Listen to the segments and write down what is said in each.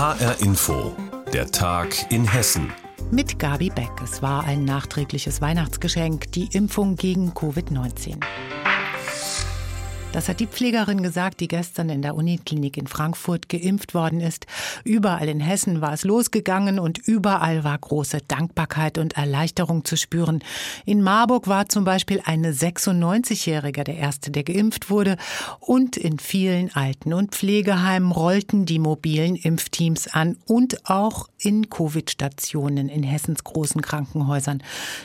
HR Info, der Tag in Hessen. Mit Gabi Beck. Es war ein nachträgliches Weihnachtsgeschenk, die Impfung gegen Covid-19. Das hat die Pflegerin gesagt, die gestern in der Uniklinik in Frankfurt geimpft worden ist. Überall in Hessen war es losgegangen und überall war große Dankbarkeit und Erleichterung zu spüren. In Marburg war zum Beispiel eine 96-Jährige der erste, der geimpft wurde. Und in vielen Alten- und Pflegeheimen rollten die mobilen Impfteams an und auch in Covid-Stationen in Hessens großen Krankenhäusern.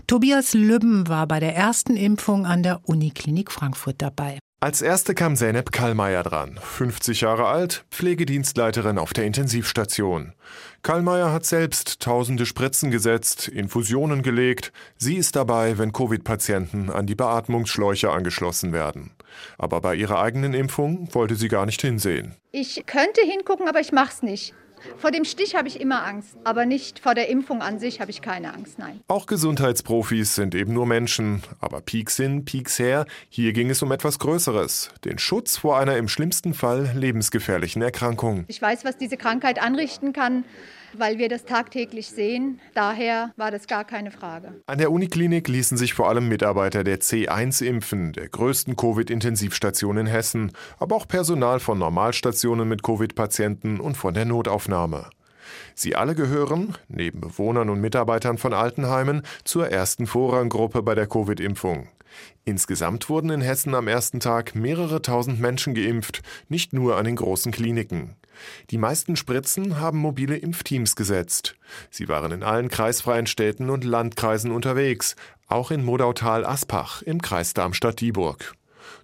Tobias Lübben war bei der ersten Impfung an der Uniklinik Frankfurt dabei. Als erste kam Zeynep Kallmeier dran, 50 Jahre alt, Pflegedienstleiterin auf der Intensivstation. Kallmeier hat selbst tausende Spritzen gesetzt, Infusionen gelegt. Sie ist dabei, wenn Covid-Patienten an die Beatmungsschläuche angeschlossen werden. Aber bei ihrer eigenen Impfung wollte sie gar nicht hinsehen. Ich könnte hingucken, aber ich mach's nicht. Vor dem Stich habe ich immer Angst, aber nicht vor der Impfung an sich habe ich keine Angst, nein. Auch Gesundheitsprofis sind eben nur Menschen, aber Peaks hin, Peaks her, hier ging es um etwas Größeres, den Schutz vor einer im schlimmsten Fall lebensgefährlichen Erkrankung. Ich weiß, was diese Krankheit anrichten kann weil wir das tagtäglich sehen. Daher war das gar keine Frage. An der Uniklinik ließen sich vor allem Mitarbeiter der C1 impfen, der größten Covid-Intensivstation in Hessen, aber auch Personal von Normalstationen mit Covid-Patienten und von der Notaufnahme. Sie alle gehören, neben Bewohnern und Mitarbeitern von Altenheimen, zur ersten Vorranggruppe bei der Covid-Impfung. Insgesamt wurden in Hessen am ersten Tag mehrere tausend Menschen geimpft, nicht nur an den großen Kliniken. Die meisten Spritzen haben mobile Impfteams gesetzt. Sie waren in allen kreisfreien Städten und Landkreisen unterwegs, auch in Modautal-Aspach im Kreis Darmstadt-Dieburg.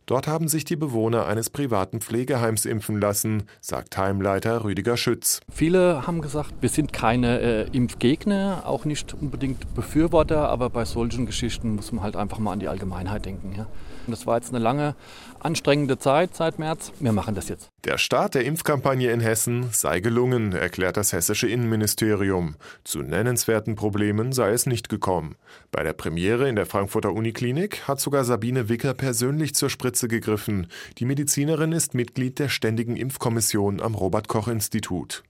Dort haben sich die Bewohner eines privaten Pflegeheims impfen lassen, sagt Heimleiter Rüdiger Schütz. Viele haben gesagt, wir sind keine äh, Impfgegner, auch nicht unbedingt Befürworter, aber bei solchen Geschichten muss man halt einfach mal an die Allgemeinheit denken. Ja. Das war jetzt eine lange, anstrengende Zeit seit März. Wir machen das jetzt. Der Start der Impfkampagne in Hessen sei gelungen, erklärt das hessische Innenministerium. Zu nennenswerten Problemen sei es nicht gekommen. Bei der Premiere in der Frankfurter Uniklinik hat sogar Sabine Wicker persönlich zur Spritze gegriffen. Die Medizinerin ist Mitglied der Ständigen Impfkommission am Robert Koch Institut.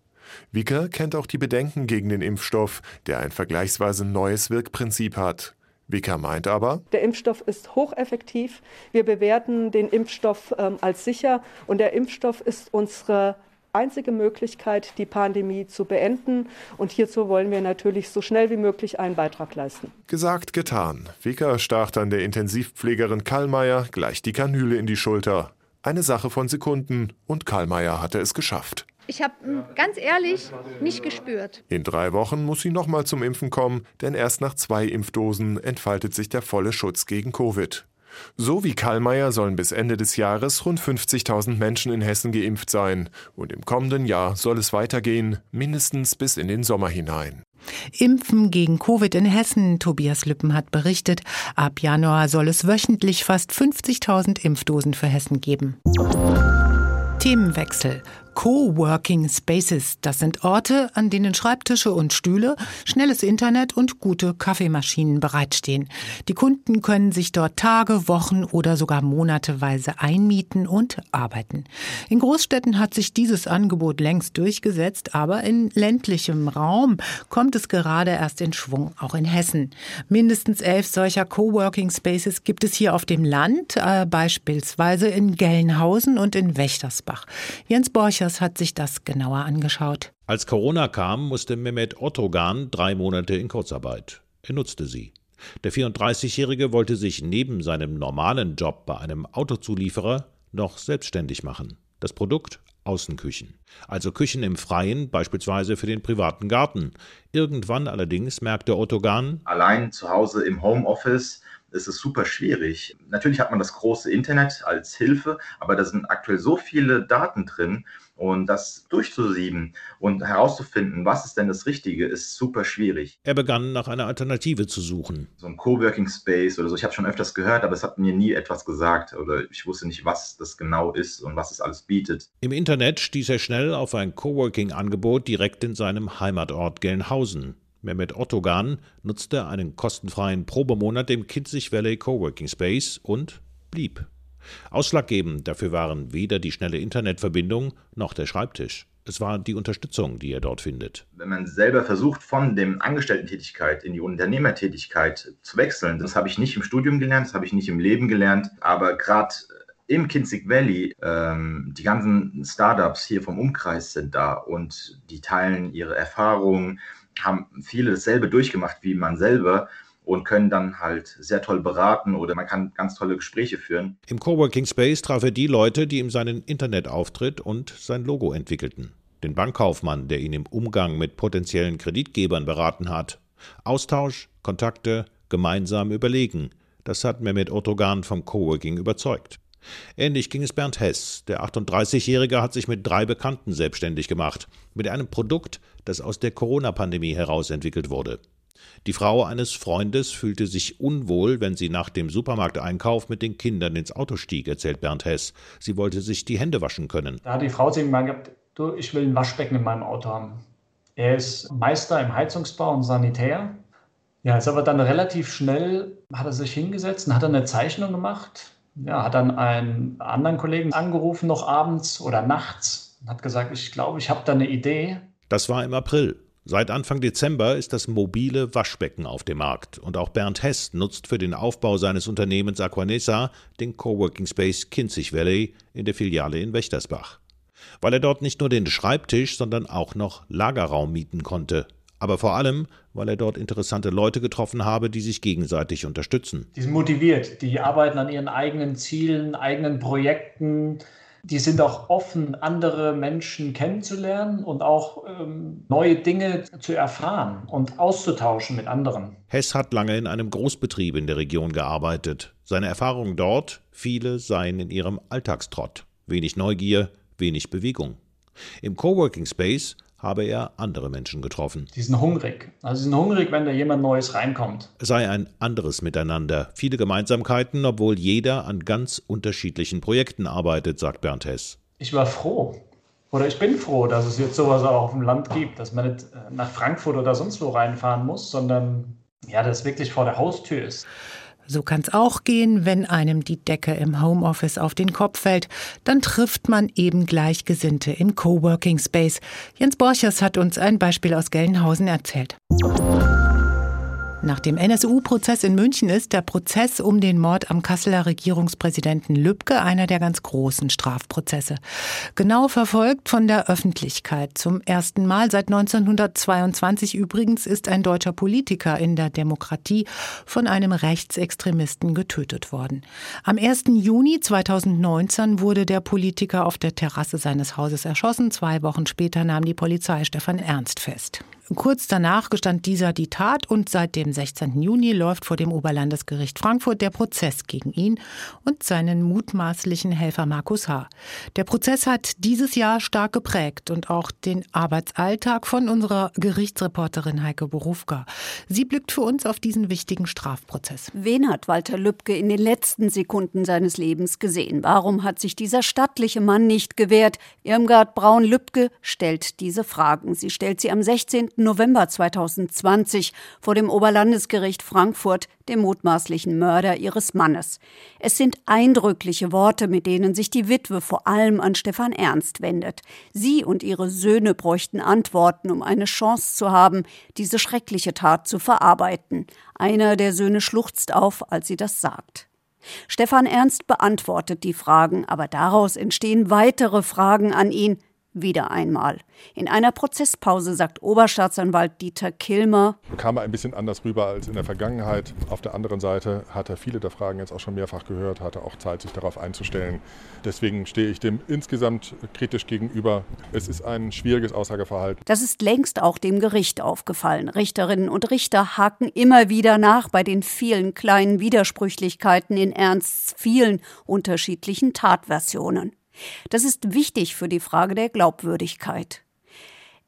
Wicker kennt auch die Bedenken gegen den Impfstoff, der ein vergleichsweise neues Wirkprinzip hat. Wicker meint aber, der Impfstoff ist hocheffektiv. Wir bewerten den Impfstoff ähm, als sicher und der Impfstoff ist unsere einzige Möglichkeit, die Pandemie zu beenden. Und hierzu wollen wir natürlich so schnell wie möglich einen Beitrag leisten. Gesagt, getan. Wicker stach dann der Intensivpflegerin Kallmeier gleich die Kanüle in die Schulter. Eine Sache von Sekunden und Kallmeier hatte es geschafft. Ich habe ganz ehrlich nicht gespürt. In drei Wochen muss sie nochmal zum Impfen kommen, denn erst nach zwei Impfdosen entfaltet sich der volle Schutz gegen Covid. So wie Kallmeier sollen bis Ende des Jahres rund 50.000 Menschen in Hessen geimpft sein. Und im kommenden Jahr soll es weitergehen, mindestens bis in den Sommer hinein. Impfen gegen Covid in Hessen. Tobias Lüppen hat berichtet, ab Januar soll es wöchentlich fast 50.000 Impfdosen für Hessen geben. Themenwechsel. Coworking Spaces, das sind Orte, an denen Schreibtische und Stühle, schnelles Internet und gute Kaffeemaschinen bereitstehen. Die Kunden können sich dort Tage, Wochen oder sogar monateweise einmieten und arbeiten. In Großstädten hat sich dieses Angebot längst durchgesetzt, aber in ländlichem Raum kommt es gerade erst in Schwung, auch in Hessen. Mindestens elf solcher Coworking Spaces gibt es hier auf dem Land, äh, beispielsweise in Gelnhausen und in Wächtersbach. Jens Borch Borchers hat sich das genauer angeschaut. Als Corona kam, musste Mehmet Ottogan drei Monate in Kurzarbeit. Er nutzte sie. Der 34-Jährige wollte sich neben seinem normalen Job bei einem Autozulieferer noch selbstständig machen. Das Produkt Außenküchen. Also Küchen im Freien, beispielsweise für den privaten Garten. Irgendwann allerdings merkte Ottogan, allein zu Hause im Homeoffice ist es super schwierig. Natürlich hat man das große Internet als Hilfe, aber da sind aktuell so viele Daten drin und das durchzusieben und herauszufinden, was ist denn das Richtige, ist super schwierig. Er begann nach einer Alternative zu suchen. So ein Coworking Space oder so, ich habe schon öfters gehört, aber es hat mir nie etwas gesagt oder ich wusste nicht, was das genau ist und was es alles bietet. Im Internet stieß er schnell auf ein Coworking-Angebot direkt in seinem Heimatort Gelnhausen. Mehmet Ottogan nutzte einen kostenfreien Probemonat im Kinzig Valley Coworking Space und blieb. Ausschlaggebend dafür waren weder die schnelle Internetverbindung noch der Schreibtisch. Es war die Unterstützung, die er dort findet. Wenn man selber versucht, von dem Angestellten-Tätigkeit in die Unternehmertätigkeit zu wechseln, das habe ich nicht im Studium gelernt, das habe ich nicht im Leben gelernt, aber gerade im Kinzig Valley, ähm, die ganzen Startups hier vom Umkreis sind da und die teilen ihre Erfahrungen, haben viele dasselbe durchgemacht wie man selber und können dann halt sehr toll beraten oder man kann ganz tolle Gespräche führen. Im Coworking Space traf er die Leute, die ihm seinen Internetauftritt und sein Logo entwickelten. Den Bankkaufmann, der ihn im Umgang mit potenziellen Kreditgebern beraten hat. Austausch, Kontakte, gemeinsam überlegen. Das hat Mehmet Otogan vom Coworking überzeugt. Ähnlich ging es Bernd Hess. Der 38-Jährige hat sich mit drei Bekannten selbstständig gemacht. Mit einem Produkt, das aus der Corona-Pandemie heraus entwickelt wurde. Die Frau eines Freundes fühlte sich unwohl, wenn sie nach dem Supermarkteinkauf mit den Kindern ins Auto stieg, erzählt Bernd Hess. Sie wollte sich die Hände waschen können. Da hat die Frau zu ihm gesagt, du, ich will ein Waschbecken in meinem Auto haben. Er ist Meister im Heizungsbau und Sanitär. Ja, ist aber dann relativ schnell, hat er sich hingesetzt und hat eine Zeichnung gemacht. Ja, hat dann einen anderen Kollegen angerufen, noch abends oder nachts, und hat gesagt, ich glaube, ich habe da eine Idee. Das war im April. Seit Anfang Dezember ist das mobile Waschbecken auf dem Markt und auch Bernd Hess nutzt für den Aufbau seines Unternehmens Aquanessa den Coworking Space Kinzig Valley in der Filiale in Wächtersbach. Weil er dort nicht nur den Schreibtisch, sondern auch noch Lagerraum mieten konnte. Aber vor allem, weil er dort interessante Leute getroffen habe, die sich gegenseitig unterstützen. Die sind motiviert, die arbeiten an ihren eigenen Zielen, eigenen Projekten, die sind auch offen, andere Menschen kennenzulernen und auch ähm, neue Dinge zu erfahren und auszutauschen mit anderen. Hess hat lange in einem Großbetrieb in der Region gearbeitet. Seine Erfahrungen dort, viele seien in ihrem Alltagstrott. Wenig Neugier, wenig Bewegung. Im Coworking Space habe er andere Menschen getroffen. Die sind hungrig. Also sie sind hungrig, wenn da jemand Neues reinkommt. Es sei ein anderes Miteinander, viele Gemeinsamkeiten, obwohl jeder an ganz unterschiedlichen Projekten arbeitet, sagt Bernd Hess. Ich war froh. Oder ich bin froh, dass es jetzt sowas auch auf dem Land gibt, dass man nicht äh, nach Frankfurt oder sonst wo reinfahren muss, sondern ja, das wirklich vor der Haustür ist. So kann's auch gehen, wenn einem die Decke im Homeoffice auf den Kopf fällt. Dann trifft man eben Gleichgesinnte im Coworking Space. Jens Borchers hat uns ein Beispiel aus Gelnhausen erzählt. Nach dem NSU-Prozess in München ist der Prozess um den Mord am Kasseler Regierungspräsidenten Lübcke einer der ganz großen Strafprozesse. Genau verfolgt von der Öffentlichkeit. Zum ersten Mal seit 1922 übrigens ist ein deutscher Politiker in der Demokratie von einem Rechtsextremisten getötet worden. Am 1. Juni 2019 wurde der Politiker auf der Terrasse seines Hauses erschossen. Zwei Wochen später nahm die Polizei Stefan Ernst fest. Kurz danach gestand dieser die Tat und seit dem 16. Juni läuft vor dem Oberlandesgericht Frankfurt der Prozess gegen ihn und seinen mutmaßlichen Helfer Markus H. Der Prozess hat dieses Jahr stark geprägt und auch den Arbeitsalltag von unserer Gerichtsreporterin Heike Borufka. Sie blickt für uns auf diesen wichtigen Strafprozess. Wen hat Walter Lübcke in den letzten Sekunden seines Lebens gesehen? Warum hat sich dieser stattliche Mann nicht gewehrt? Irmgard Braun-Lübcke stellt diese Fragen. Sie stellt sie am 16. November 2020 vor dem Oberlandesgericht Frankfurt dem mutmaßlichen Mörder ihres Mannes. Es sind eindrückliche Worte, mit denen sich die Witwe vor allem an Stefan Ernst wendet. Sie und ihre Söhne bräuchten Antworten, um eine Chance zu haben, diese schreckliche Tat zu verarbeiten. Einer der Söhne schluchzt auf, als sie das sagt. Stefan Ernst beantwortet die Fragen, aber daraus entstehen weitere Fragen an ihn, wieder einmal. In einer Prozesspause sagt Oberstaatsanwalt Dieter Kilmer, kam er ein bisschen anders rüber als in der Vergangenheit. Auf der anderen Seite hat er viele der Fragen jetzt auch schon mehrfach gehört, hatte auch Zeit, sich darauf einzustellen. Deswegen stehe ich dem insgesamt kritisch gegenüber. Es ist ein schwieriges Aussageverhalten. Das ist längst auch dem Gericht aufgefallen. Richterinnen und Richter haken immer wieder nach bei den vielen kleinen Widersprüchlichkeiten in Ernsts vielen unterschiedlichen Tatversionen. Das ist wichtig für die Frage der Glaubwürdigkeit.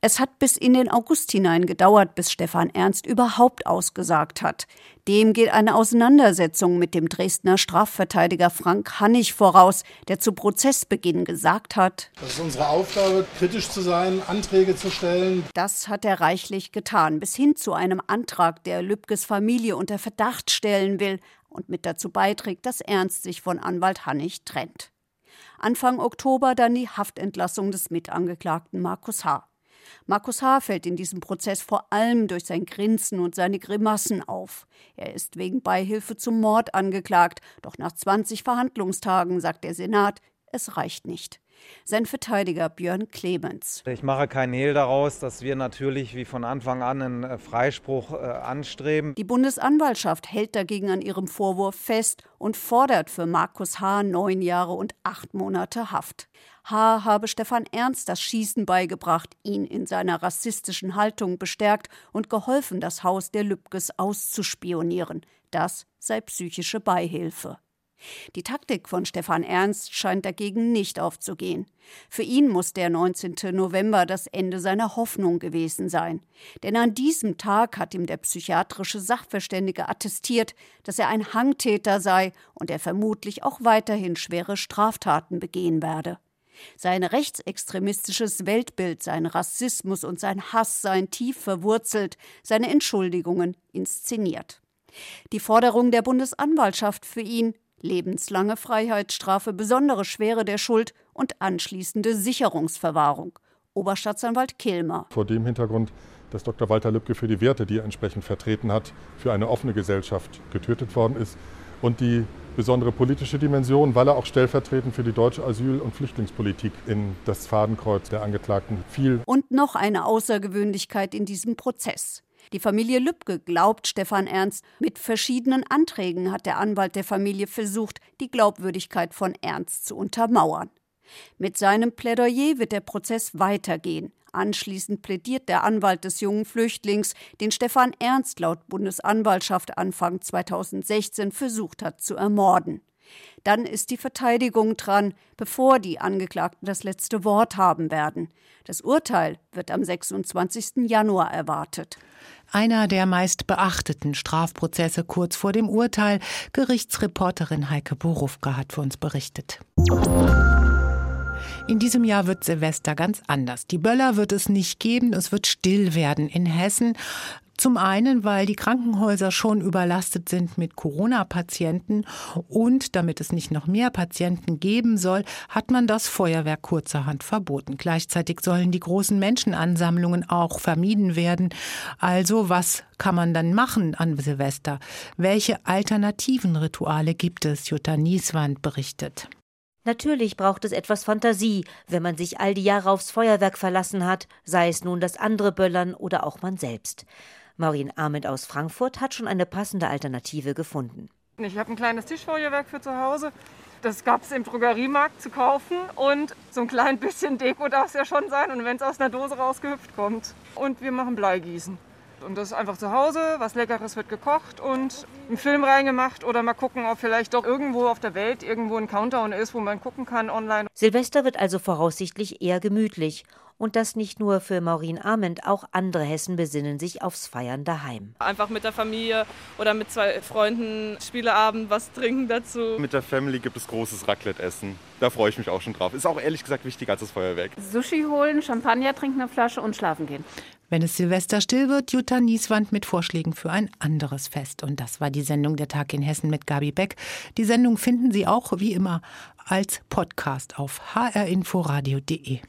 Es hat bis in den August hinein gedauert, bis Stefan Ernst überhaupt ausgesagt hat. Dem geht eine Auseinandersetzung mit dem Dresdner Strafverteidiger Frank Hannig voraus, der zu Prozessbeginn gesagt hat: Das ist unsere Aufgabe, kritisch zu sein, Anträge zu stellen. Das hat er reichlich getan, bis hin zu einem Antrag, der Lübkes Familie unter Verdacht stellen will und mit dazu beiträgt, dass Ernst sich von Anwalt Hannig trennt. Anfang Oktober dann die Haftentlassung des Mitangeklagten Markus H. Markus H. fällt in diesem Prozess vor allem durch sein Grinsen und seine Grimassen auf. Er ist wegen Beihilfe zum Mord angeklagt, doch nach 20 Verhandlungstagen sagt der Senat, es reicht nicht. Sein Verteidiger Björn Clemens. Ich mache keinen Hehl daraus, dass wir natürlich wie von Anfang an einen äh, Freispruch äh, anstreben. Die Bundesanwaltschaft hält dagegen an ihrem Vorwurf fest und fordert für Markus H. neun Jahre und acht Monate Haft. H. habe Stefan Ernst das Schießen beigebracht, ihn in seiner rassistischen Haltung bestärkt und geholfen, das Haus der Lübkes auszuspionieren. Das sei psychische Beihilfe. Die Taktik von Stefan Ernst scheint dagegen nicht aufzugehen. Für ihn muss der 19. November das Ende seiner Hoffnung gewesen sein. Denn an diesem Tag hat ihm der psychiatrische Sachverständige attestiert, dass er ein Hangtäter sei und er vermutlich auch weiterhin schwere Straftaten begehen werde. Sein rechtsextremistisches Weltbild, sein Rassismus und sein Hass seien tief verwurzelt, seine Entschuldigungen inszeniert. Die Forderung der Bundesanwaltschaft für ihn lebenslange Freiheitsstrafe, besondere Schwere der Schuld und anschließende Sicherungsverwahrung. Oberstaatsanwalt Kilmer. Vor dem Hintergrund, dass Dr. Walter Lübcke für die Werte, die er entsprechend vertreten hat, für eine offene Gesellschaft getötet worden ist und die besondere politische Dimension, weil er auch stellvertretend für die deutsche Asyl- und Flüchtlingspolitik in das Fadenkreuz der Angeklagten fiel. Und noch eine Außergewöhnlichkeit in diesem Prozess. Die Familie Lübcke glaubt Stefan Ernst. Mit verschiedenen Anträgen hat der Anwalt der Familie versucht, die Glaubwürdigkeit von Ernst zu untermauern. Mit seinem Plädoyer wird der Prozess weitergehen. Anschließend plädiert der Anwalt des jungen Flüchtlings, den Stefan Ernst laut Bundesanwaltschaft Anfang 2016 versucht hat zu ermorden. Dann ist die Verteidigung dran, bevor die Angeklagten das letzte Wort haben werden. Das Urteil wird am 26. Januar erwartet. Einer der meist beachteten Strafprozesse kurz vor dem Urteil. Gerichtsreporterin Heike Borufka hat für uns berichtet. In diesem Jahr wird Silvester ganz anders. Die Böller wird es nicht geben, es wird still werden in Hessen. Zum einen, weil die Krankenhäuser schon überlastet sind mit Corona-Patienten und damit es nicht noch mehr Patienten geben soll, hat man das Feuerwerk kurzerhand verboten. Gleichzeitig sollen die großen Menschenansammlungen auch vermieden werden. Also was kann man dann machen an Silvester? Welche alternativen Rituale gibt es? Jutta Nieswand berichtet. Natürlich braucht es etwas Fantasie, wenn man sich all die Jahre aufs Feuerwerk verlassen hat, sei es nun das andere Böllern oder auch man selbst. Maureen Ahmed aus Frankfurt hat schon eine passende Alternative gefunden. Ich habe ein kleines Tischfeuerwerk für zu Hause. Das gab es im Drogeriemarkt zu kaufen und so ein klein bisschen Deko darf es ja schon sein und wenn es aus einer Dose rausgehüpft kommt. Und wir machen Bleigießen. Und das ist einfach zu Hause, was Leckeres wird gekocht und einen Film reingemacht oder mal gucken, ob vielleicht doch irgendwo auf der Welt irgendwo ein Countdown ist, wo man gucken kann online. Silvester wird also voraussichtlich eher gemütlich und das nicht nur für Maureen Arment, auch andere Hessen besinnen sich aufs Feiern daheim. Einfach mit der Familie oder mit zwei Freunden Spieleabend was trinken dazu. Mit der Family gibt es großes Raclette-Essen. Da freue ich mich auch schon drauf. Ist auch ehrlich gesagt wichtiger als das Feuerwerk. Sushi holen, Champagner trinken eine Flasche und schlafen gehen. Wenn es Silvester still wird, Jutta Nieswand mit Vorschlägen für ein anderes Fest. Und das war die Sendung Der Tag in Hessen mit Gabi Beck. Die Sendung finden Sie auch wie immer als Podcast auf hrinforadio.de.